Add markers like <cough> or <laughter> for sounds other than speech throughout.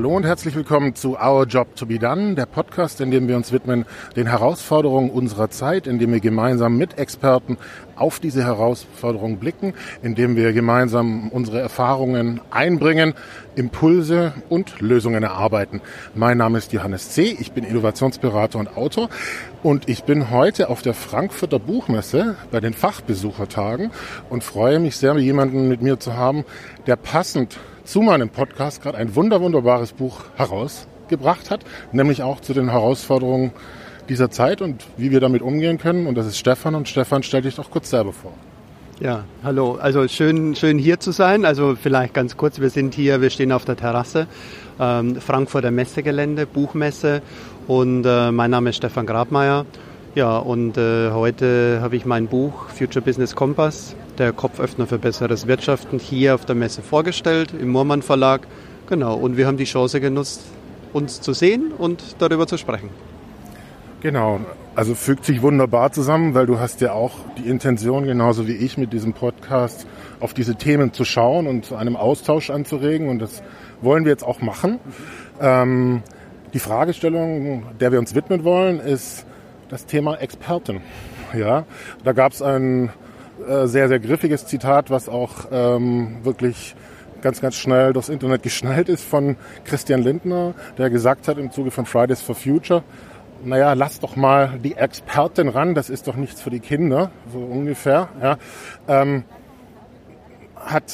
Hallo und herzlich willkommen zu Our Job to be Done, der Podcast, in dem wir uns widmen den Herausforderungen unserer Zeit, in dem wir gemeinsam mit Experten auf diese Herausforderungen blicken, in dem wir gemeinsam unsere Erfahrungen einbringen, Impulse und Lösungen erarbeiten. Mein Name ist Johannes C., ich bin Innovationsberater und Autor und ich bin heute auf der Frankfurter Buchmesse bei den Fachbesuchertagen und freue mich sehr, jemanden mit mir zu haben, der passend zu meinem Podcast gerade ein wunder wunderbares Buch herausgebracht hat, nämlich auch zu den Herausforderungen dieser Zeit und wie wir damit umgehen können. Und das ist Stefan. Und Stefan, stell dich doch kurz selber vor. Ja, hallo. Also schön, schön hier zu sein. Also vielleicht ganz kurz, wir sind hier, wir stehen auf der Terrasse, ähm, Frankfurter Messegelände, Buchmesse. Und äh, mein Name ist Stefan Grabmeier. Ja, und äh, heute habe ich mein Buch Future Business Compass, der Kopföffner für besseres Wirtschaften, hier auf der Messe vorgestellt, im Moormann Verlag. Genau, und wir haben die Chance genutzt, uns zu sehen und darüber zu sprechen. Genau, also fügt sich wunderbar zusammen, weil du hast ja auch die Intention, genauso wie ich mit diesem Podcast, auf diese Themen zu schauen und zu einem Austausch anzuregen. Und das wollen wir jetzt auch machen. Ähm, die Fragestellung, der wir uns widmen wollen, ist, das Thema Experten. Ja, da gab es ein äh, sehr, sehr griffiges Zitat, was auch ähm, wirklich ganz, ganz schnell durchs Internet <laughs> geschnellt ist von Christian Lindner, der gesagt hat im Zuge von Fridays for Future, naja, lass doch mal die Expertin ran, das ist doch nichts für die Kinder, so ungefähr. Ja. Ähm, hat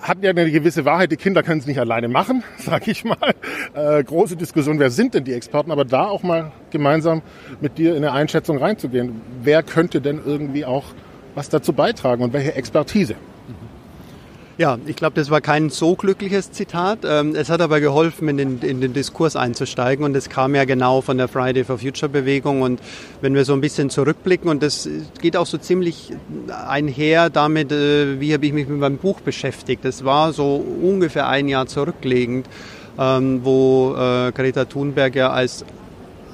hat ja eine gewisse Wahrheit, die Kinder können es nicht alleine machen, <laughs> sag ich mal. Äh, große Diskussion, wer sind denn die Experten? Aber da auch mal gemeinsam mit dir in eine Einschätzung reinzugehen. Wer könnte denn irgendwie auch was dazu beitragen und welche Expertise? Ja, ich glaube, das war kein so glückliches Zitat. Ähm, es hat aber geholfen, in den, in den Diskurs einzusteigen und es kam ja genau von der Friday for Future Bewegung und wenn wir so ein bisschen zurückblicken und das geht auch so ziemlich einher damit, äh, wie habe ich mich mit meinem Buch beschäftigt. Das war so ungefähr ein Jahr zurücklegend, ähm, wo äh, Greta Thunberg ja als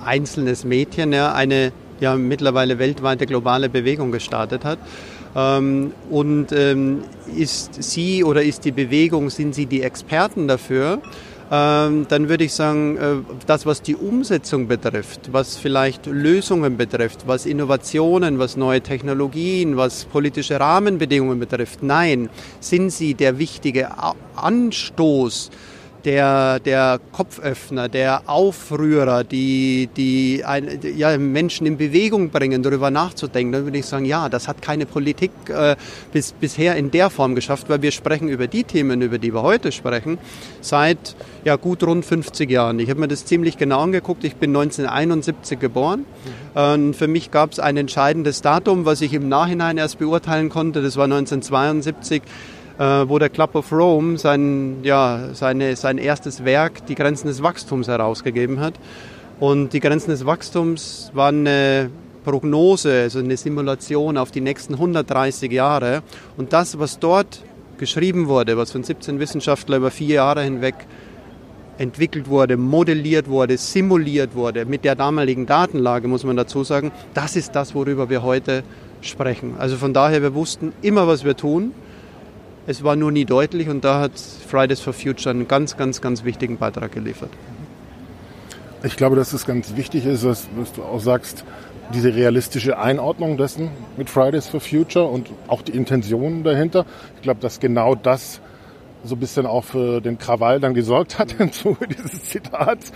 einzelnes Mädchen eine ja mittlerweile weltweite globale Bewegung gestartet hat. Ähm, und ähm, ist sie oder ist die Bewegung, sind sie die Experten dafür? Ähm, dann würde ich sagen, äh, das, was die Umsetzung betrifft, was vielleicht Lösungen betrifft, was Innovationen, was neue Technologien, was politische Rahmenbedingungen betrifft, nein, sind sie der wichtige Anstoß, der, der Kopföffner, der Aufrührer, die, die ein, ja, Menschen in Bewegung bringen, darüber nachzudenken, dann würde ich sagen, ja, das hat keine Politik äh, bis, bisher in der Form geschafft, weil wir sprechen über die Themen, über die wir heute sprechen, seit ja, gut rund 50 Jahren. Ich habe mir das ziemlich genau angeguckt. Ich bin 1971 geboren. Mhm. Für mich gab es ein entscheidendes Datum, was ich im Nachhinein erst beurteilen konnte. Das war 1972 äh, wo der Club of Rome sein, ja, seine, sein erstes Werk, Die Grenzen des Wachstums, herausgegeben hat. Und die Grenzen des Wachstums waren eine Prognose, also eine Simulation auf die nächsten 130 Jahre. Und das, was dort geschrieben wurde, was von 17 Wissenschaftlern über vier Jahre hinweg entwickelt wurde, modelliert wurde, simuliert wurde, mit der damaligen Datenlage, muss man dazu sagen, das ist das, worüber wir heute sprechen. Also von daher, wir wussten immer, was wir tun. Es war nur nie deutlich und da hat Fridays for Future einen ganz, ganz, ganz wichtigen Beitrag geliefert. Ich glaube, dass es ganz wichtig ist, was, was du auch sagst, diese realistische Einordnung dessen mit Fridays for Future und auch die Intentionen dahinter. Ich glaube, dass genau das so ein bisschen auch für den Krawall dann gesorgt hat im Zuge dieses Zitats.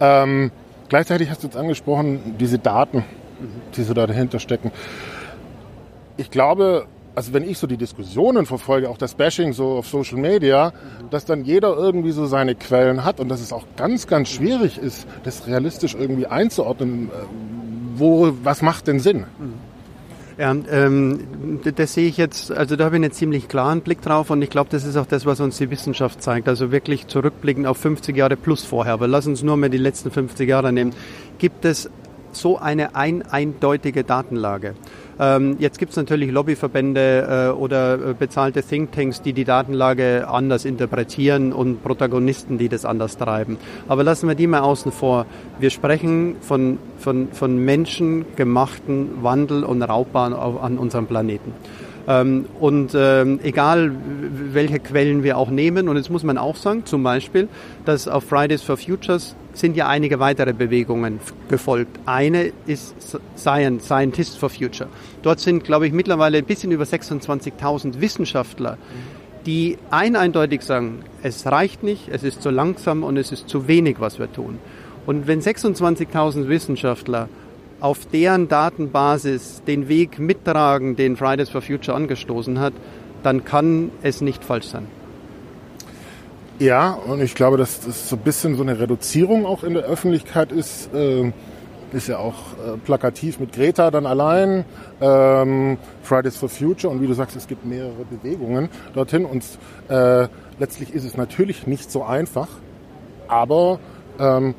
Ähm, gleichzeitig hast du jetzt angesprochen, diese Daten, die so dahinter stecken. Ich glaube, also wenn ich so die Diskussionen verfolge, auch das Bashing so auf Social Media, dass dann jeder irgendwie so seine Quellen hat und dass es auch ganz, ganz schwierig ist, das realistisch irgendwie einzuordnen. Äh, wo, was macht denn Sinn? Ja, ähm, das sehe ich jetzt, also da habe ich einen ziemlich klaren Blick drauf und ich glaube, das ist auch das, was uns die Wissenschaft zeigt. Also wirklich zurückblicken auf 50 Jahre plus vorher. Aber lass uns nur mal die letzten 50 Jahre nehmen. Gibt es so eine ein, eindeutige Datenlage? Ähm, jetzt gibt es natürlich Lobbyverbände äh, oder äh, bezahlte Thinktanks, die die Datenlage anders interpretieren und Protagonisten, die das anders treiben. Aber lassen wir die mal außen vor. Wir sprechen von, von, von menschengemachten Wandel und Raubbahn an unserem Planeten. Ähm, und ähm, egal, welche Quellen wir auch nehmen, und jetzt muss man auch sagen, zum Beispiel, dass auf Fridays for Futures sind ja einige weitere Bewegungen gefolgt. Eine ist Science, Scientists for Future. Dort sind, glaube ich, mittlerweile ein bisschen über 26.000 Wissenschaftler, die ein eindeutig sagen, es reicht nicht, es ist zu langsam und es ist zu wenig, was wir tun. Und wenn 26.000 Wissenschaftler auf deren Datenbasis den Weg mittragen, den Fridays for Future angestoßen hat, dann kann es nicht falsch sein. Ja, und ich glaube, dass das so ein bisschen so eine Reduzierung auch in der Öffentlichkeit ist. Äh, ist ja auch äh, plakativ mit Greta dann allein, ähm, Fridays for Future und wie du sagst, es gibt mehrere Bewegungen dorthin und äh, letztlich ist es natürlich nicht so einfach, aber ähm,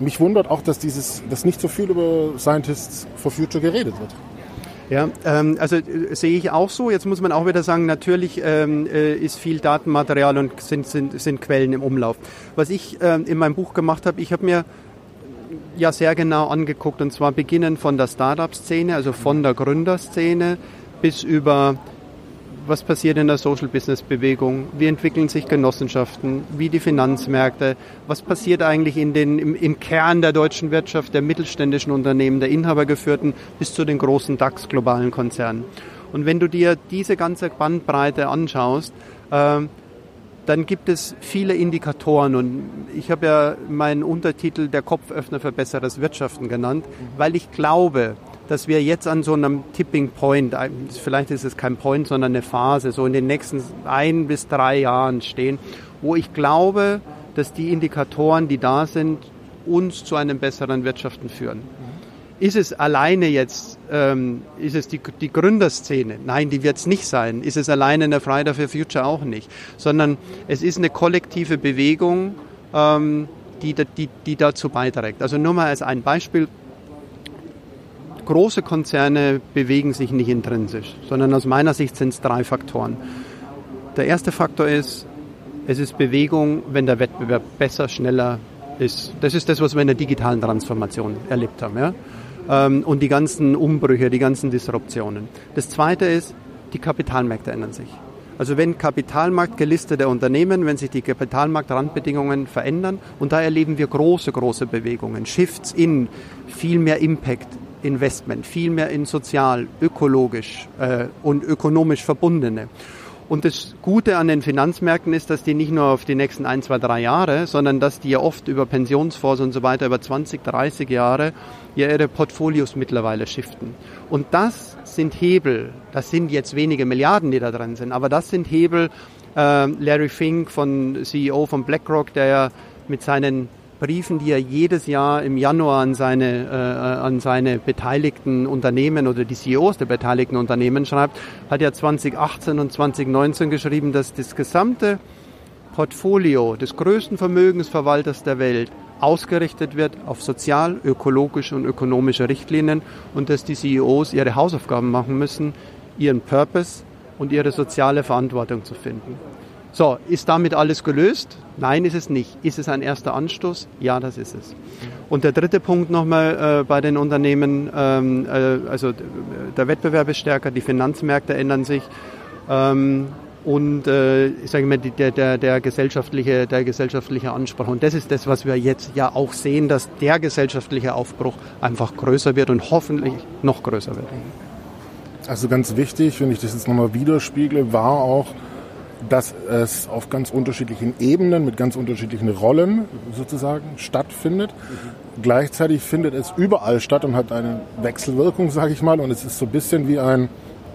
mich wundert auch, dass dieses, dass nicht so viel über Scientists for Future geredet wird. Ja, ähm, also äh, sehe ich auch so. Jetzt muss man auch wieder sagen, natürlich ähm, äh, ist viel Datenmaterial und sind, sind, sind Quellen im Umlauf. Was ich ähm, in meinem Buch gemacht habe, ich habe mir ja sehr genau angeguckt und zwar beginnen von der Startup-Szene, also von der Gründerszene bis über was passiert in der Social Business Bewegung, wie entwickeln sich Genossenschaften, wie die Finanzmärkte, was passiert eigentlich in den, im, im Kern der deutschen Wirtschaft, der mittelständischen Unternehmen, der Inhabergeführten bis zu den großen DAX globalen Konzernen. Und wenn du dir diese ganze Bandbreite anschaust, äh, dann gibt es viele Indikatoren. Und ich habe ja meinen Untertitel Der Kopföffner für besseres Wirtschaften genannt, weil ich glaube, dass wir jetzt an so einem Tipping Point, vielleicht ist es kein Point, sondern eine Phase, so in den nächsten ein bis drei Jahren stehen, wo ich glaube, dass die Indikatoren, die da sind, uns zu einem besseren Wirtschaften führen. Ist es alleine jetzt, ähm, ist es die, die Gründerszene? Nein, die wird es nicht sein. Ist es alleine in der Friday for Future auch nicht. Sondern es ist eine kollektive Bewegung, ähm, die, die, die dazu beiträgt. Also nur mal als ein Beispiel große Konzerne bewegen sich nicht intrinsisch, sondern aus meiner Sicht sind es drei Faktoren. Der erste Faktor ist, es ist Bewegung, wenn der Wettbewerb besser, schneller ist. Das ist das, was wir in der digitalen Transformation erlebt haben. Ja? Ähm, und die ganzen Umbrüche, die ganzen Disruptionen. Das zweite ist, die Kapitalmärkte ändern sich. Also wenn Kapitalmarktgelistete Unternehmen, wenn sich die Kapitalmarktrandbedingungen verändern, und da erleben wir große, große Bewegungen, Shifts in viel mehr Impact, Investment, vielmehr in sozial, ökologisch äh, und ökonomisch verbundene. Und das Gute an den Finanzmärkten ist, dass die nicht nur auf die nächsten ein, zwei, drei Jahre, sondern dass die ja oft über Pensionsfonds und so weiter über 20, 30 Jahre ja ihre Portfolios mittlerweile shiften. Und das sind Hebel, das sind jetzt wenige Milliarden, die da drin sind, aber das sind Hebel, äh, Larry Fink von CEO von BlackRock, der ja mit seinen Briefen, die er jedes Jahr im Januar an seine, äh, an seine beteiligten Unternehmen oder die CEOs der beteiligten Unternehmen schreibt, hat er 2018 und 2019 geschrieben, dass das gesamte Portfolio des größten Vermögensverwalters der Welt ausgerichtet wird auf sozial, ökologische und ökonomische Richtlinien und dass die CEOs ihre Hausaufgaben machen müssen, ihren Purpose und ihre soziale Verantwortung zu finden. So, ist damit alles gelöst? Nein, ist es nicht. Ist es ein erster Anstoß? Ja, das ist es. Und der dritte Punkt nochmal äh, bei den Unternehmen, ähm, äh, also der Wettbewerb ist stärker, die Finanzmärkte ändern sich ähm, und äh, ich sage mal, der, der, der, gesellschaftliche, der gesellschaftliche Anspruch. Und das ist das, was wir jetzt ja auch sehen, dass der gesellschaftliche Aufbruch einfach größer wird und hoffentlich noch größer wird. Also ganz wichtig, wenn ich das jetzt nochmal widerspiegle, war auch, dass es auf ganz unterschiedlichen Ebenen mit ganz unterschiedlichen Rollen sozusagen stattfindet. Mhm. Gleichzeitig findet es überall statt und hat eine Wechselwirkung, sage ich mal. Und es ist so ein bisschen wie ein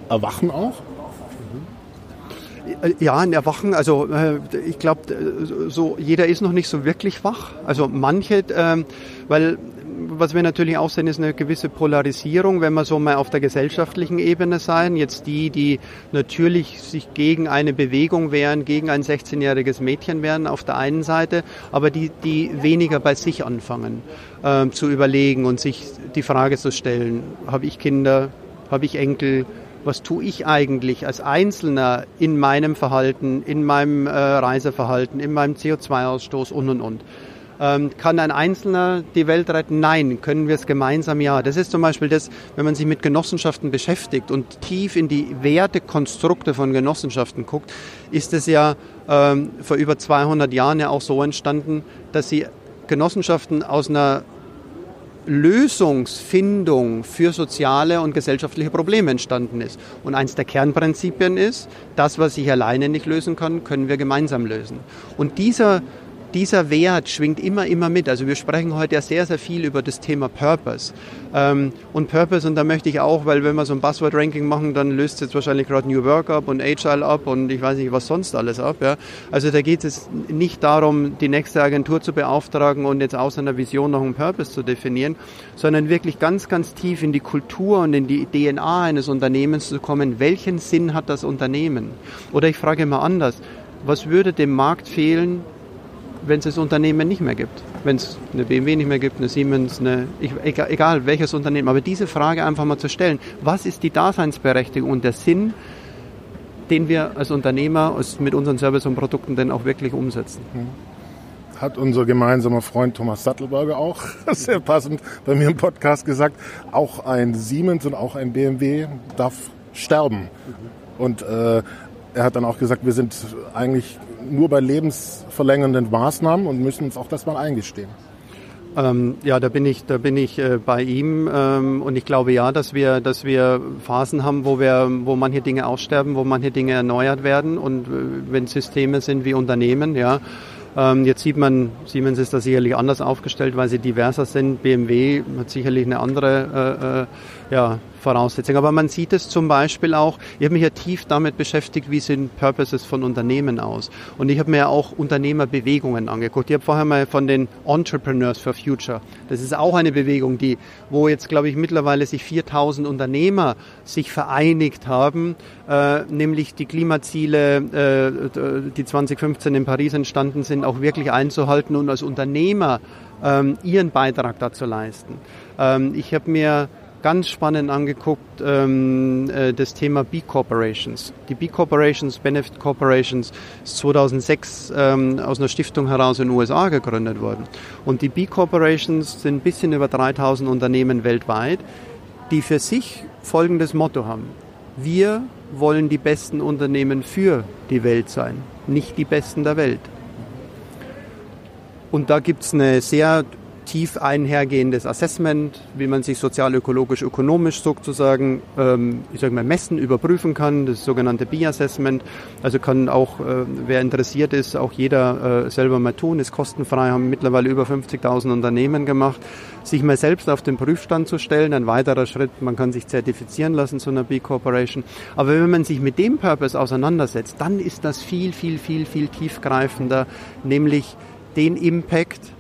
Erwachen auch. Ja, ein Erwachen. Also äh, ich glaube, so jeder ist noch nicht so wirklich wach. Also manche, äh, weil was wir natürlich auch sehen, ist eine gewisse Polarisierung, wenn wir so mal auf der gesellschaftlichen Ebene sein. Jetzt die, die natürlich sich gegen eine Bewegung wehren, gegen ein 16-jähriges Mädchen wehren auf der einen Seite, aber die, die weniger bei sich anfangen äh, zu überlegen und sich die Frage zu stellen, habe ich Kinder, habe ich Enkel, was tue ich eigentlich als Einzelner in meinem Verhalten, in meinem äh, Reiseverhalten, in meinem CO2-Ausstoß und und und. Ähm, kann ein Einzelner die Welt retten? Nein. Können wir es gemeinsam? Ja. Das ist zum Beispiel das, wenn man sich mit Genossenschaften beschäftigt und tief in die Wertekonstrukte von Genossenschaften guckt, ist es ja ähm, vor über 200 Jahren ja auch so entstanden, dass sie Genossenschaften aus einer Lösungsfindung für soziale und gesellschaftliche Probleme entstanden ist. Und eins der Kernprinzipien ist, das, was ich alleine nicht lösen kann, können wir gemeinsam lösen. Und dieser dieser Wert schwingt immer, immer mit. Also wir sprechen heute ja sehr, sehr viel über das Thema Purpose. Ähm, und Purpose, und da möchte ich auch, weil wenn wir so ein Buzzword-Ranking machen, dann löst jetzt wahrscheinlich gerade New Work ab und Agile ab und ich weiß nicht, was sonst alles ab. Ja. Also da geht es nicht darum, die nächste Agentur zu beauftragen und jetzt aus einer Vision noch einen Purpose zu definieren, sondern wirklich ganz, ganz tief in die Kultur und in die DNA eines Unternehmens zu kommen. Welchen Sinn hat das Unternehmen? Oder ich frage mal anders, was würde dem Markt fehlen, wenn es das Unternehmen nicht mehr gibt. Wenn es eine BMW nicht mehr gibt, eine Siemens, eine, egal, egal welches Unternehmen. Aber diese Frage einfach mal zu stellen, was ist die Daseinsberechtigung und der Sinn, den wir als Unternehmer mit unseren Services und Produkten denn auch wirklich umsetzen? Hm. Hat unser gemeinsamer Freund Thomas Sattelberger auch <laughs> sehr passend bei mir im Podcast gesagt, auch ein Siemens und auch ein BMW darf sterben. Mhm. Und äh, er hat dann auch gesagt, wir sind eigentlich nur bei lebensverlängernden Maßnahmen und müssen uns auch das mal eingestehen. Ähm, ja, da bin ich, da bin ich äh, bei ihm ähm, und ich glaube ja, dass wir, dass wir Phasen haben, wo wir, wo manche Dinge aussterben, wo manche Dinge erneuert werden und äh, wenn Systeme sind wie Unternehmen, ja. Ähm, jetzt sieht man, Siemens ist da sicherlich anders aufgestellt, weil sie diverser sind. BMW hat sicherlich eine andere äh, äh ja, Voraussetzungen. Aber man sieht es zum Beispiel auch, ich habe mich ja tief damit beschäftigt, wie sehen Purposes von Unternehmen aus. Und ich habe mir ja auch Unternehmerbewegungen angeguckt. Ich habe vorher mal von den Entrepreneurs for Future. Das ist auch eine Bewegung, die, wo jetzt, glaube ich, mittlerweile sich 4000 Unternehmer sich vereinigt haben, äh, nämlich die Klimaziele, äh, die 2015 in Paris entstanden sind, auch wirklich einzuhalten und als Unternehmer ähm, ihren Beitrag dazu leisten. Ähm, ich habe mir ganz spannend angeguckt, ähm, äh, das Thema B-Corporations. Die B-Corporations, Benefit Corporations, ist 2006 ähm, aus einer Stiftung heraus in den USA gegründet worden. Und die B-Corporations sind ein bisschen über 3000 Unternehmen weltweit, die für sich folgendes Motto haben. Wir wollen die besten Unternehmen für die Welt sein, nicht die besten der Welt. Und da gibt es eine sehr tief einhergehendes Assessment, wie man sich sozial-ökologisch, ökonomisch sozusagen, ähm, ich sage mal, messen, überprüfen kann, das sogenannte B-Assessment. Also kann auch, äh, wer interessiert ist, auch jeder äh, selber mal tun, ist kostenfrei, haben mittlerweile über 50.000 Unternehmen gemacht, sich mal selbst auf den Prüfstand zu stellen, ein weiterer Schritt, man kann sich zertifizieren lassen zu einer B-Corporation. Aber wenn man sich mit dem Purpose auseinandersetzt, dann ist das viel, viel, viel, viel tiefgreifender, nämlich den Impact,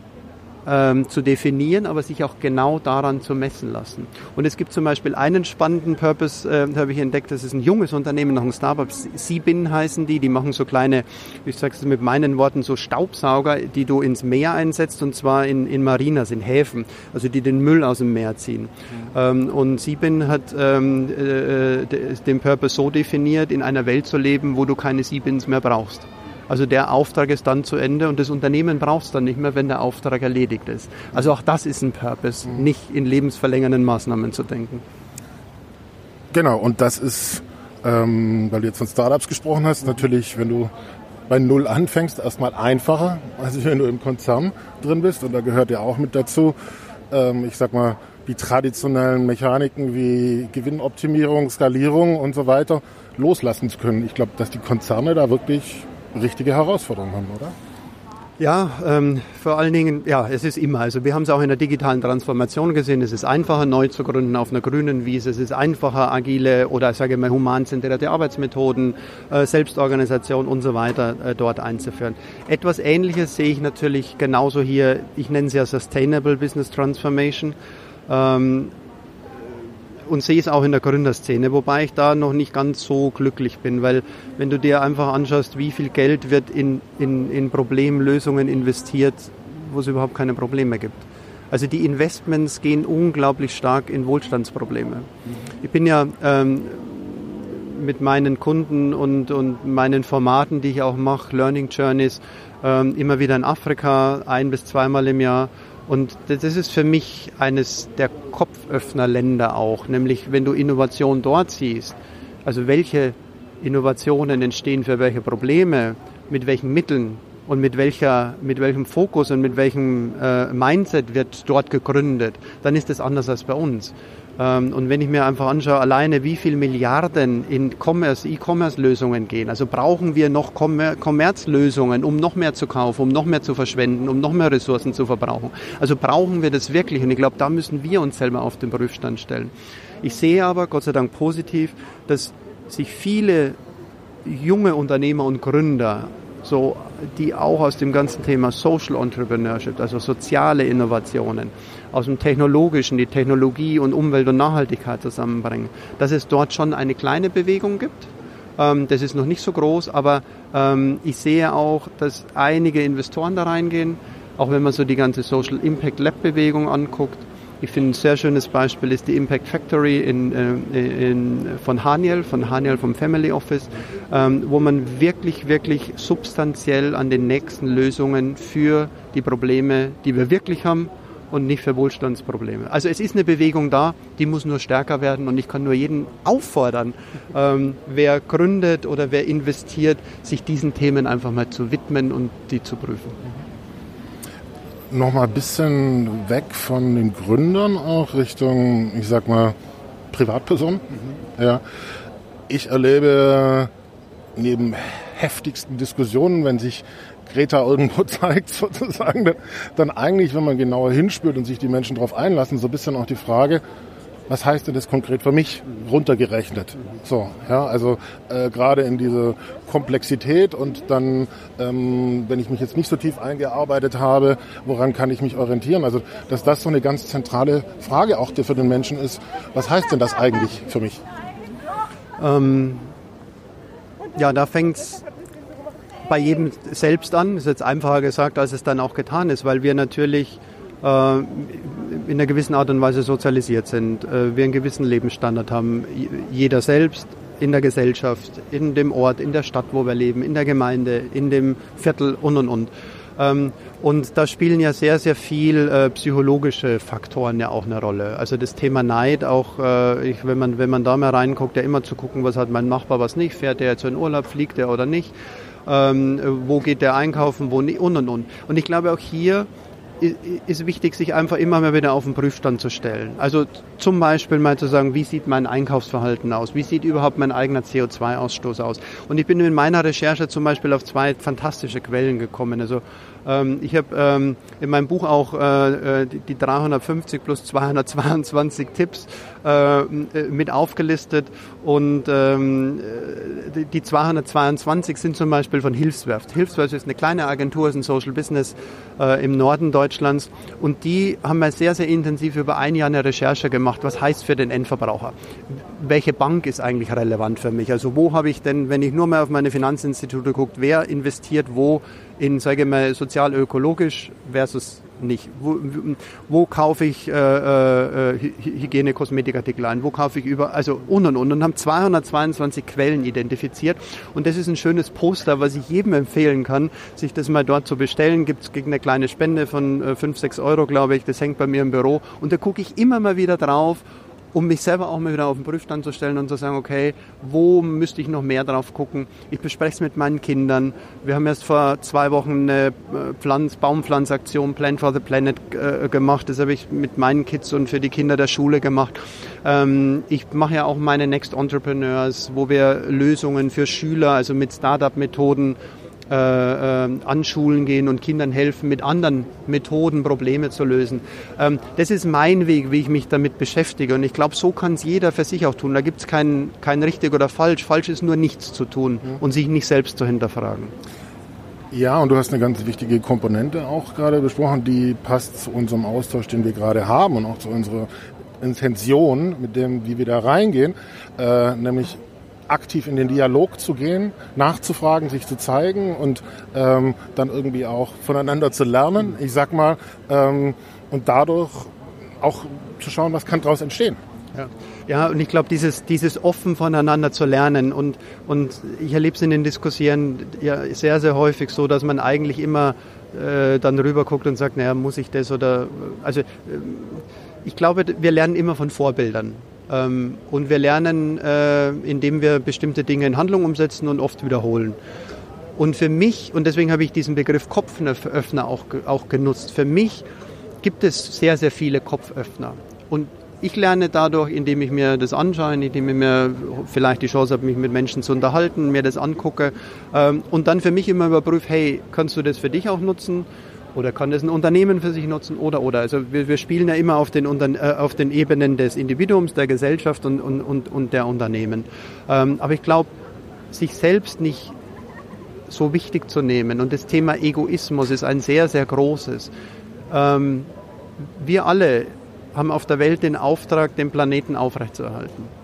ähm, zu definieren, aber sich auch genau daran zu messen lassen. Und es gibt zum Beispiel einen spannenden Purpose, äh, habe ich entdeckt, das ist ein junges Unternehmen, noch ein Startup, Seabin heißen die, die machen so kleine, ich sage es mit meinen Worten, so Staubsauger, die du ins Meer einsetzt und zwar in, in Marinas, in Häfen, also die den Müll aus dem Meer ziehen. Mhm. Ähm, und Seabin hat ähm, äh, den Purpose so definiert, in einer Welt zu leben, wo du keine Seabins mehr brauchst. Also der Auftrag ist dann zu Ende und das Unternehmen braucht es dann nicht mehr, wenn der Auftrag erledigt ist. Also auch das ist ein Purpose, mhm. nicht in lebensverlängernden Maßnahmen zu denken. Genau, und das ist, ähm, weil du jetzt von Startups gesprochen hast, natürlich, wenn du bei Null anfängst, erstmal einfacher, als wenn du im Konzern drin bist. Und da gehört ja auch mit dazu, ähm, ich sag mal, die traditionellen Mechaniken wie Gewinnoptimierung, Skalierung und so weiter loslassen zu können. Ich glaube, dass die Konzerne da wirklich richtige Herausforderungen haben, oder? Ja, ähm, vor allen Dingen, ja, es ist immer. Also wir haben es auch in der digitalen Transformation gesehen. Es ist einfacher, neu zu gründen auf einer grünen Wiese. Es ist einfacher, agile oder sage ich mal humanzentrierte Arbeitsmethoden, äh, Selbstorganisation und so weiter äh, dort einzuführen. Etwas Ähnliches sehe ich natürlich genauso hier. Ich nenne es ja Sustainable Business Transformation. Ähm, und sehe es auch in der Gründerszene, wobei ich da noch nicht ganz so glücklich bin, weil wenn du dir einfach anschaust, wie viel Geld wird in, in, in Problemlösungen investiert, wo es überhaupt keine Probleme gibt. Also die Investments gehen unglaublich stark in Wohlstandsprobleme. Ich bin ja ähm, mit meinen Kunden und, und meinen Formaten, die ich auch mache, Learning Journeys, ähm, immer wieder in Afrika, ein bis zweimal im Jahr. Und das ist für mich eines der Kopföffnerländer auch, nämlich wenn du Innovation dort siehst, also welche Innovationen entstehen für welche Probleme, mit welchen Mitteln und mit, welcher, mit welchem Fokus und mit welchem äh, Mindset wird dort gegründet, dann ist das anders als bei uns. Ähm, und wenn ich mir einfach anschaue, alleine wie viel Milliarden in Commerce, E-Commerce-Lösungen gehen, also brauchen wir noch Commerce-Lösungen, um noch mehr zu kaufen, um noch mehr zu verschwenden, um noch mehr Ressourcen zu verbrauchen. Also brauchen wir das wirklich? Und ich glaube, da müssen wir uns selber auf den Prüfstand stellen. Ich sehe aber, Gott sei Dank positiv, dass sich viele junge Unternehmer und Gründer so, die auch aus dem ganzen Thema Social Entrepreneurship, also soziale Innovationen, aus dem Technologischen, die Technologie und Umwelt und Nachhaltigkeit zusammenbringen, dass es dort schon eine kleine Bewegung gibt. Ähm, das ist noch nicht so groß, aber ähm, ich sehe auch, dass einige Investoren da reingehen, auch wenn man so die ganze Social Impact Lab Bewegung anguckt ich finde, ein sehr schönes Beispiel ist die Impact Factory in, äh, in, von Haniel, von Haniel vom Family Office, ähm, wo man wirklich, wirklich substanziell an den nächsten Lösungen für die Probleme, die wir wirklich haben, und nicht für Wohlstandsprobleme. Also es ist eine Bewegung da, die muss nur stärker werden und ich kann nur jeden auffordern, ähm, wer gründet oder wer investiert, sich diesen Themen einfach mal zu widmen und die zu prüfen noch mal ein bisschen weg von den Gründern auch Richtung, ich sag mal, Privatpersonen. Mhm. Ja. Ich erlebe neben heftigsten Diskussionen, wenn sich Greta irgendwo <laughs> zeigt, sozusagen, dann, dann eigentlich, wenn man genauer hinspürt und sich die Menschen darauf einlassen, so ein bisschen auch die Frage, was heißt denn das konkret für mich runtergerechnet? So, ja, also äh, gerade in diese Komplexität und dann, ähm, wenn ich mich jetzt nicht so tief eingearbeitet habe, woran kann ich mich orientieren? Also, dass das so eine ganz zentrale Frage auch für den Menschen ist, was heißt denn das eigentlich für mich? Ähm, ja, da fängt es bei jedem selbst an. Ist jetzt einfacher gesagt, als es dann auch getan ist, weil wir natürlich in einer gewissen Art und Weise sozialisiert sind, äh, wir einen gewissen Lebensstandard haben, jeder selbst in der Gesellschaft, in dem Ort, in der Stadt, wo wir leben, in der Gemeinde, in dem Viertel und und und. Ähm, und da spielen ja sehr, sehr viel äh, psychologische Faktoren ja auch eine Rolle. Also das Thema Neid, auch äh, ich, wenn, man, wenn man da mal reinguckt, ja immer zu gucken, was hat mein Nachbar, was nicht, fährt der jetzt in Urlaub, fliegt der oder nicht, ähm, wo geht der einkaufen, wo nicht und und und. Und ich glaube auch hier ist wichtig, sich einfach immer mal wieder auf den Prüfstand zu stellen. Also zum Beispiel mal zu sagen, wie sieht mein Einkaufsverhalten aus? Wie sieht überhaupt mein eigener CO2-Ausstoß aus? Und ich bin in meiner Recherche zum Beispiel auf zwei fantastische Quellen gekommen. Also ich habe ähm, in meinem Buch auch äh, äh die, 350 plus 222 Tipps äh, mit aufgelistet und ähm, die, die 222 sind zum Beispiel von Hilfswerft. Hilfswerft ist eine kleine Agentur, ist ein Social Business im Norden Deutschlands und die haben wir sehr, sehr intensiv über ein Jahr eine Recherche gemacht, was heißt für den Endverbraucher. Welche Bank ist eigentlich relevant für mich? Also wo habe ich denn, wenn ich nur mal auf meine Finanzinstitute gucke, wer investiert wo in, sage ich mal, sozial-ökologisch versus nicht. Wo, wo kaufe ich äh, äh, Hygiene, Kosmetikartikel ein? Wo kaufe ich über, also und und und und haben 222 Quellen identifiziert und das ist ein schönes Poster, was ich jedem empfehlen kann, sich das mal dort zu bestellen. Gibt es gegen eine kleine Spende von äh, 5, 6 Euro, glaube ich. Das hängt bei mir im Büro und da gucke ich immer mal wieder drauf um mich selber auch mal wieder auf den Prüfstand zu stellen und zu sagen, okay, wo müsste ich noch mehr drauf gucken? Ich bespreche es mit meinen Kindern. Wir haben erst vor zwei Wochen eine äh, Pflanz Baumpflanzaktion Plan for the Planet äh, gemacht. Das habe ich mit meinen Kids und für die Kinder der Schule gemacht. Ähm, ich mache ja auch meine Next Entrepreneurs, wo wir Lösungen für Schüler, also mit Startup-Methoden äh, äh, an Schulen gehen und Kindern helfen, mit anderen Methoden Probleme zu lösen. Ähm, das ist mein Weg, wie ich mich damit beschäftige. Und ich glaube, so kann es jeder für sich auch tun. Da gibt es kein, kein richtig oder falsch. Falsch ist nur nichts zu tun ja. und sich nicht selbst zu hinterfragen. Ja, und du hast eine ganz wichtige Komponente auch gerade besprochen, die passt zu unserem Austausch, den wir gerade haben und auch zu unserer Intention, mit dem, wie wir da reingehen, äh, nämlich aktiv in den Dialog zu gehen, nachzufragen, sich zu zeigen und ähm, dann irgendwie auch voneinander zu lernen, ich sag mal, ähm, und dadurch auch zu schauen, was kann daraus entstehen. Ja, ja und ich glaube, dieses, dieses offen voneinander zu lernen und, und ich erlebe es in den Diskussionen ja sehr, sehr häufig so, dass man eigentlich immer äh, dann rüber guckt und sagt, naja, muss ich das oder, also äh, ich glaube, wir lernen immer von Vorbildern. Ähm, und wir lernen, äh, indem wir bestimmte Dinge in Handlung umsetzen und oft wiederholen. Und für mich, und deswegen habe ich diesen Begriff Kopföffner auch, auch genutzt, für mich gibt es sehr, sehr viele Kopföffner. Und ich lerne dadurch, indem ich mir das anschaue, indem ich mir vielleicht die Chance habe, mich mit Menschen zu unterhalten, mir das angucke ähm, und dann für mich immer überprüfe, hey, kannst du das für dich auch nutzen? Oder kann das ein Unternehmen für sich nutzen? Oder, oder. Also wir, wir spielen ja immer auf den, äh, auf den Ebenen des Individuums, der Gesellschaft und, und, und, und der Unternehmen. Ähm, aber ich glaube, sich selbst nicht so wichtig zu nehmen. Und das Thema Egoismus ist ein sehr, sehr großes. Ähm, wir alle haben auf der Welt den Auftrag, den Planeten aufrechtzuerhalten.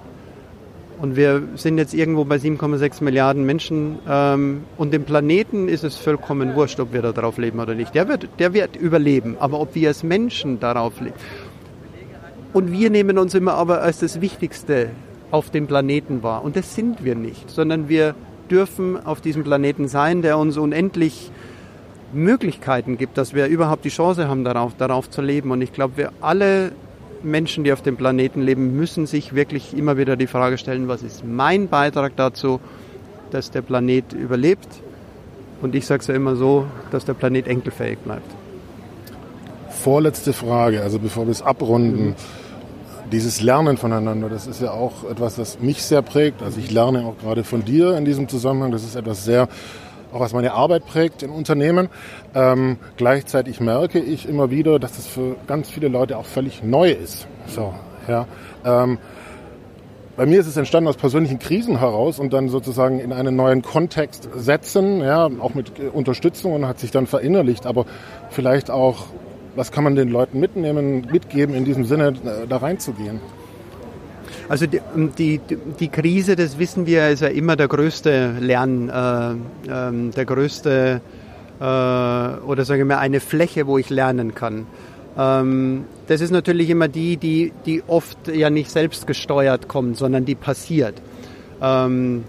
Und wir sind jetzt irgendwo bei 7,6 Milliarden Menschen. Ähm, und dem Planeten ist es vollkommen wurscht, ob wir da drauf leben oder nicht. Der wird, der wird überleben. Aber ob wir als Menschen darauf leben. Und wir nehmen uns immer aber als das Wichtigste auf dem Planeten wahr. Und das sind wir nicht, sondern wir dürfen auf diesem Planeten sein, der uns unendlich Möglichkeiten gibt, dass wir überhaupt die Chance haben, darauf, darauf zu leben. Und ich glaube, wir alle Menschen, die auf dem Planeten leben, müssen sich wirklich immer wieder die Frage stellen, was ist mein Beitrag dazu, dass der Planet überlebt? Und ich sage es ja immer so, dass der Planet enkelfähig bleibt. Vorletzte Frage, also bevor wir es abrunden. Mhm. Dieses Lernen voneinander, das ist ja auch etwas, das mich sehr prägt. Also ich lerne auch gerade von dir in diesem Zusammenhang. Das ist etwas sehr auch was meine Arbeit prägt im Unternehmen. Ähm, gleichzeitig merke ich immer wieder, dass das für ganz viele Leute auch völlig neu ist. So, ja. Ähm, bei mir ist es entstanden aus persönlichen Krisen heraus und dann sozusagen in einen neuen Kontext setzen, ja, auch mit Unterstützung und hat sich dann verinnerlicht. Aber vielleicht auch, was kann man den Leuten mitnehmen, mitgeben, in diesem Sinne äh, da reinzugehen? Also die, die, die, Krise, das wissen wir, ist ja immer der größte Lern, äh, äh, der größte äh, oder sagen wir eine Fläche, wo ich lernen kann. Ähm, das ist natürlich immer die, die, die oft ja nicht selbst gesteuert kommt, sondern die passiert. Ähm,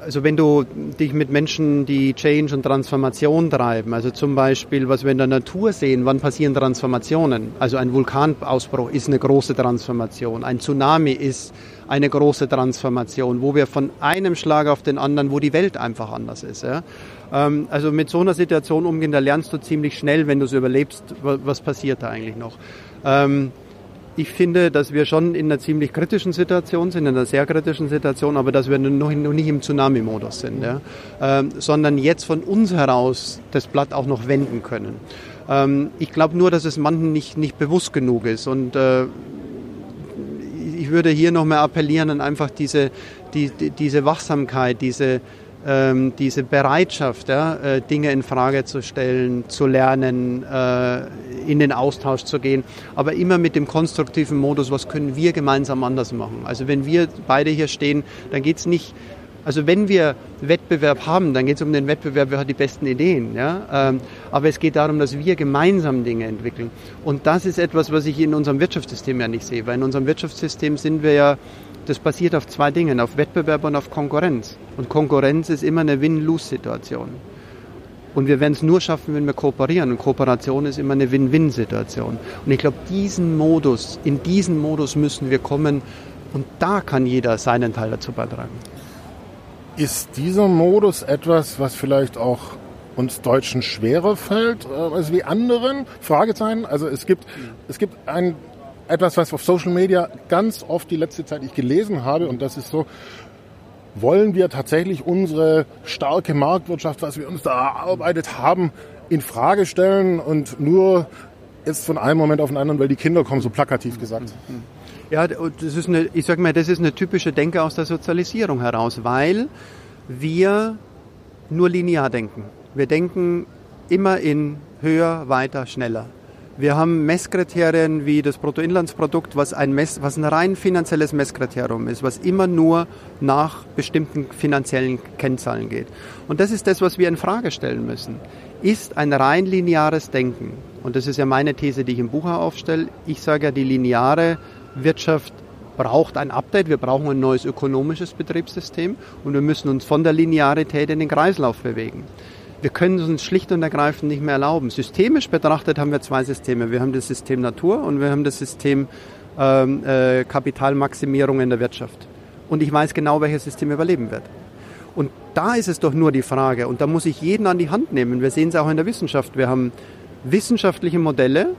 also wenn du dich mit Menschen, die Change und Transformation treiben, also zum Beispiel, was wir in der Natur sehen, wann passieren Transformationen? Also ein Vulkanausbruch ist eine große Transformation, ein Tsunami ist eine große Transformation, wo wir von einem Schlag auf den anderen, wo die Welt einfach anders ist. Ja? Ähm, also mit so einer Situation umgehen, da lernst du ziemlich schnell, wenn du es überlebst, was passiert da eigentlich noch. Ich finde, dass wir schon in einer ziemlich kritischen Situation sind, in einer sehr kritischen Situation, aber dass wir noch, nicht im Tsunami-Modus sind, ja? ähm, sondern jetzt von uns heraus das Blatt auch noch wenden können. Ähm, ich glaube nur, dass es manchen nicht, nicht bewusst genug ist und äh, ich würde hier nochmal appellieren an einfach diese, die, die, diese Wachsamkeit, diese, ähm, diese Bereitschaft, ja, äh, Dinge in Frage zu stellen, zu lernen, äh, in den Austausch zu gehen, aber immer mit dem konstruktiven Modus, was können wir gemeinsam anders machen. Also wenn wir beide hier stehen, dann geht es nicht, also wenn wir Wettbewerb haben, dann geht es um den Wettbewerb, wer hat die besten Ideen. Ja? Ähm, aber es geht darum, dass wir gemeinsam Dinge entwickeln. Und das ist etwas, was ich in unserem Wirtschaftssystem ja nicht sehe, weil in unserem Wirtschaftssystem sind wir ja das basiert auf zwei Dingen, auf Wettbewerb und auf Konkurrenz. Und Konkurrenz ist immer eine Win-Lose-Situation. Und wir werden es nur schaffen, wenn wir kooperieren. Und Kooperation ist immer eine Win-Win-Situation. Und ich glaube, diesen Modus, in diesen Modus müssen wir kommen. Und da kann jeder seinen Teil dazu beitragen. Ist dieser Modus etwas, was vielleicht auch uns Deutschen schwerer fällt äh, als wie anderen? Fragezeichen. Also es gibt, es gibt ein etwas, was auf Social Media ganz oft die letzte Zeit ich gelesen habe und das ist so, wollen wir tatsächlich unsere starke Marktwirtschaft, was wir uns da erarbeitet haben, in Frage stellen und nur jetzt von einem Moment auf den anderen, weil die Kinder kommen, so plakativ gesagt. Ja, das ist eine, ich sag mal, das ist eine typische Denke aus der Sozialisierung heraus, weil wir nur linear denken. Wir denken immer in höher, weiter, schneller. Wir haben Messkriterien wie das Bruttoinlandsprodukt, was ein, Mess, was ein rein finanzielles Messkriterium ist, was immer nur nach bestimmten finanziellen Kennzahlen geht. Und das ist das, was wir in Frage stellen müssen. Ist ein rein lineares Denken, und das ist ja meine These, die ich im Buch aufstelle, ich sage ja, die lineare Wirtschaft braucht ein Update, wir brauchen ein neues ökonomisches Betriebssystem und wir müssen uns von der Linearität in den Kreislauf bewegen. Wir können es uns schlicht und ergreifend nicht mehr erlauben. Systemisch betrachtet haben wir zwei Systeme. Wir haben das System Natur und wir haben das System ähm, äh, Kapitalmaximierung in der Wirtschaft. Und ich weiß genau, welches System überleben wird. Und da ist es doch nur die Frage, und da muss ich jeden an die Hand nehmen. Wir sehen es auch in der Wissenschaft. Wir haben wissenschaftliche Modelle,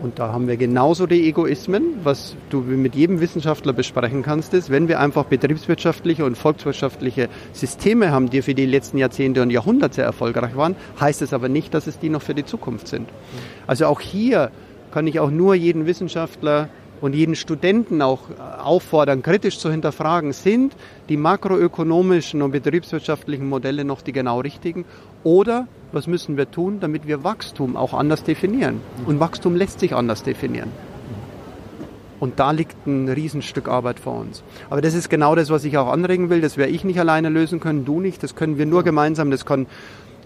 und da haben wir genauso die Egoismen, was du mit jedem Wissenschaftler besprechen kannst, ist, wenn wir einfach betriebswirtschaftliche und volkswirtschaftliche Systeme haben, die für die letzten Jahrzehnte und Jahrhunderte erfolgreich waren, heißt es aber nicht, dass es die noch für die Zukunft sind. Also auch hier kann ich auch nur jeden Wissenschaftler und jeden Studenten auch auffordern, kritisch zu hinterfragen, sind die makroökonomischen und betriebswirtschaftlichen Modelle noch die genau richtigen? Oder was müssen wir tun, damit wir Wachstum auch anders definieren? Und Wachstum lässt sich anders definieren. Und da liegt ein Riesenstück Arbeit vor uns. Aber das ist genau das, was ich auch anregen will. Das werde ich nicht alleine lösen können, du nicht. Das können wir nur gemeinsam. Das kann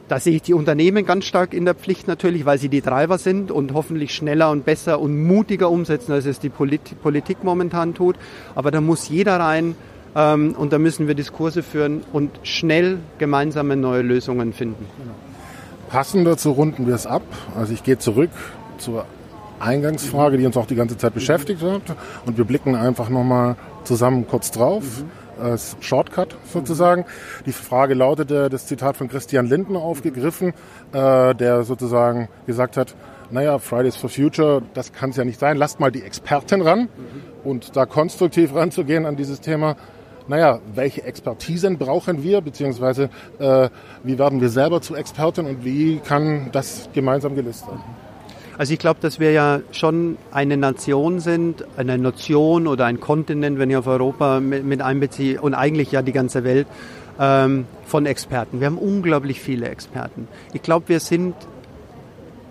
da sehe ich die Unternehmen ganz stark in der Pflicht natürlich, weil sie die Treiber sind und hoffentlich schneller und besser und mutiger umsetzen, als es die Politik momentan tut. Aber da muss jeder rein ähm, und da müssen wir Diskurse führen und schnell gemeinsame neue Lösungen finden. Genau. Passend dazu runden wir es ab. Also ich gehe zurück zur Eingangsfrage, die uns auch die ganze Zeit beschäftigt hat. Und wir blicken einfach nochmal zusammen kurz drauf. Mhm als Shortcut sozusagen. Die Frage lautete, das Zitat von Christian Lindner aufgegriffen, äh, der sozusagen gesagt hat, naja, Fridays for Future, das kann es ja nicht sein, lasst mal die Expertin ran und da konstruktiv ranzugehen an dieses Thema. Naja, welche Expertisen brauchen wir, beziehungsweise äh, wie werden wir selber zu Experten und wie kann das gemeinsam gelöst werden? Also ich glaube, dass wir ja schon eine Nation sind, eine Nation oder ein Kontinent, wenn ich auf Europa mit, mit einbeziehe und eigentlich ja die ganze Welt ähm, von Experten. Wir haben unglaublich viele Experten. Ich glaube, wir sind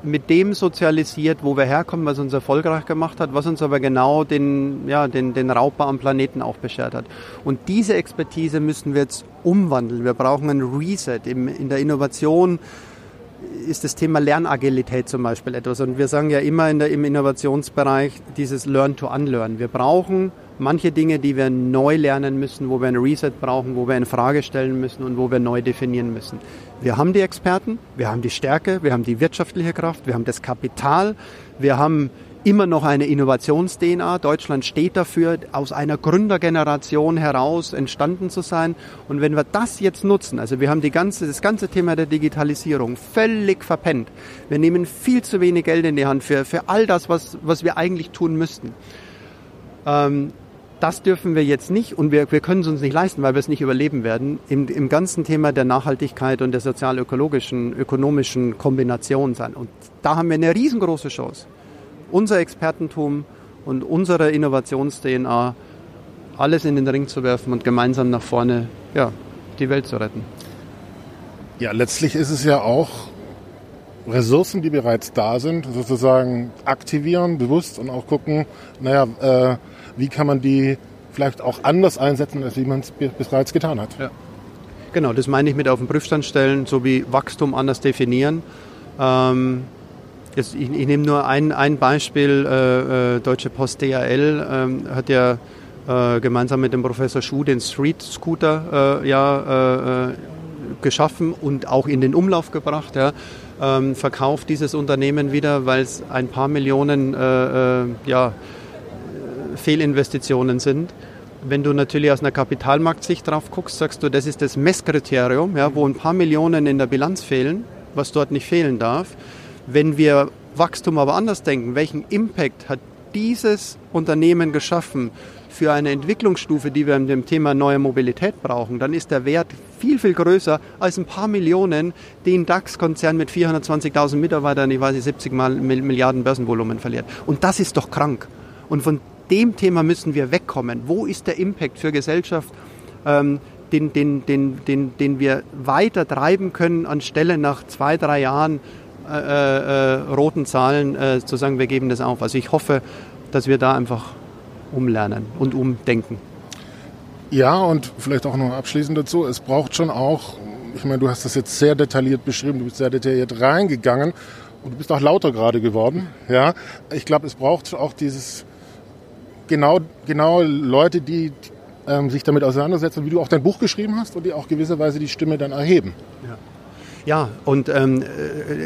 mit dem sozialisiert, wo wir herkommen, was uns erfolgreich gemacht hat, was uns aber genau den, ja, den, den Raubbau am Planeten auch beschert hat. Und diese Expertise müssen wir jetzt umwandeln. Wir brauchen ein Reset im, in der Innovation ist das Thema Lernagilität zum Beispiel etwas. Und wir sagen ja immer in der, im Innovationsbereich dieses Learn to Unlearn. Wir brauchen manche Dinge, die wir neu lernen müssen, wo wir ein Reset brauchen, wo wir eine Frage stellen müssen und wo wir neu definieren müssen. Wir haben die Experten, wir haben die Stärke, wir haben die wirtschaftliche Kraft, wir haben das Kapital, wir haben immer noch eine Innovations-DNA. Deutschland steht dafür, aus einer Gründergeneration heraus entstanden zu sein. Und wenn wir das jetzt nutzen, also wir haben die ganze, das ganze Thema der Digitalisierung völlig verpennt. Wir nehmen viel zu wenig Geld in die Hand für, für all das, was, was wir eigentlich tun müssten. Ähm, das dürfen wir jetzt nicht und wir, wir können es uns nicht leisten, weil wir es nicht überleben werden, im, im ganzen Thema der Nachhaltigkeit und der sozial-ökologischen, ökonomischen Kombination sein. Und da haben wir eine riesengroße Chance unser Expertentum und unsere Innovations-DNA alles in den Ring zu werfen und gemeinsam nach vorne ja, die Welt zu retten. Ja, letztlich ist es ja auch Ressourcen, die bereits da sind, sozusagen aktivieren, bewusst und auch gucken, naja, äh, wie kann man die vielleicht auch anders einsetzen, als wie man es bereits getan hat. Ja. Genau, das meine ich mit auf den Prüfstand stellen, so wie Wachstum anders definieren. Ähm, Jetzt, ich, ich nehme nur ein, ein Beispiel. Äh, äh, Deutsche Post DHL ähm, hat ja äh, gemeinsam mit dem Professor Schuh den Street Scooter äh, ja, äh, äh, geschaffen und auch in den Umlauf gebracht. Ja. Ähm, verkauft dieses Unternehmen wieder, weil es ein paar Millionen ja, Fehlinvestitionen sind. Wenn du natürlich aus einer Kapitalmarktsicht drauf guckst, sagst du, das ist das Messkriterium, ja, wo ein paar Millionen in der Bilanz fehlen, was dort nicht fehlen darf. Wenn wir Wachstum aber anders denken, welchen Impact hat dieses Unternehmen geschaffen für eine Entwicklungsstufe, die wir in dem Thema neue Mobilität brauchen, dann ist der Wert viel, viel größer als ein paar Millionen, den DAX-Konzern mit 420.000 Mitarbeitern, ich weiß nicht, 70 Mal Milliarden Börsenvolumen verliert. Und das ist doch krank. Und von dem Thema müssen wir wegkommen. Wo ist der Impact für Gesellschaft, ähm, den, den, den, den, den wir weiter treiben können, anstelle nach zwei, drei Jahren äh, äh, roten Zahlen äh, zu sagen, wir geben das auf. Also ich hoffe, dass wir da einfach umlernen und umdenken. Ja, und vielleicht auch noch abschließend dazu, es braucht schon auch, ich meine, du hast das jetzt sehr detailliert beschrieben, du bist sehr detailliert reingegangen und du bist auch lauter gerade geworden. Ja, ich glaube, es braucht auch dieses genau, genau Leute, die ähm, sich damit auseinandersetzen, wie du auch dein Buch geschrieben hast und die auch gewisserweise die Stimme dann erheben. Ja. Ja, und ähm,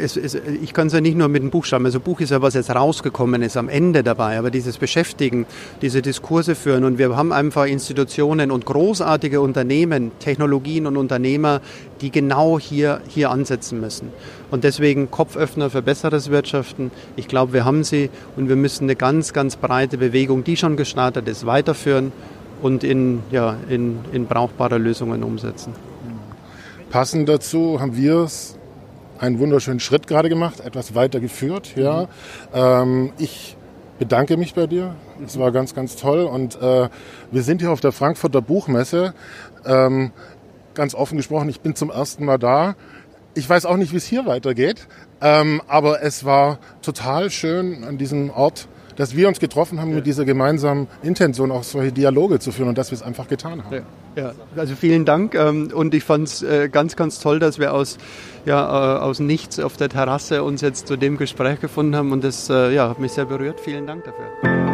es, es, ich kann es ja nicht nur mit dem Buch schreiben. Also Buch ist ja was jetzt rausgekommen ist am Ende dabei, aber dieses Beschäftigen, diese Diskurse führen und wir haben einfach Institutionen und großartige Unternehmen, Technologien und Unternehmer, die genau hier, hier ansetzen müssen. Und deswegen Kopföffner für besseres Wirtschaften. Ich glaube, wir haben sie und wir müssen eine ganz, ganz breite Bewegung, die schon gestartet ist, weiterführen und in, ja, in, in brauchbare Lösungen umsetzen. Passend dazu haben wir es einen wunderschönen Schritt gerade gemacht, etwas weiter geführt. Ja. Mhm. Ähm, ich bedanke mich bei dir. Es war ganz, ganz toll. Und äh, wir sind hier auf der Frankfurter Buchmesse. Ähm, ganz offen gesprochen, ich bin zum ersten Mal da. Ich weiß auch nicht, wie es hier weitergeht, ähm, aber es war total schön an diesem Ort dass wir uns getroffen haben, ja. mit dieser gemeinsamen Intention auch solche Dialoge zu führen und dass wir es einfach getan haben. Ja. Ja, also vielen Dank ähm, und ich fand es äh, ganz, ganz toll, dass wir aus, ja, äh, aus nichts auf der Terrasse uns jetzt zu dem Gespräch gefunden haben und das ja, hat mich sehr berührt. Vielen Dank dafür.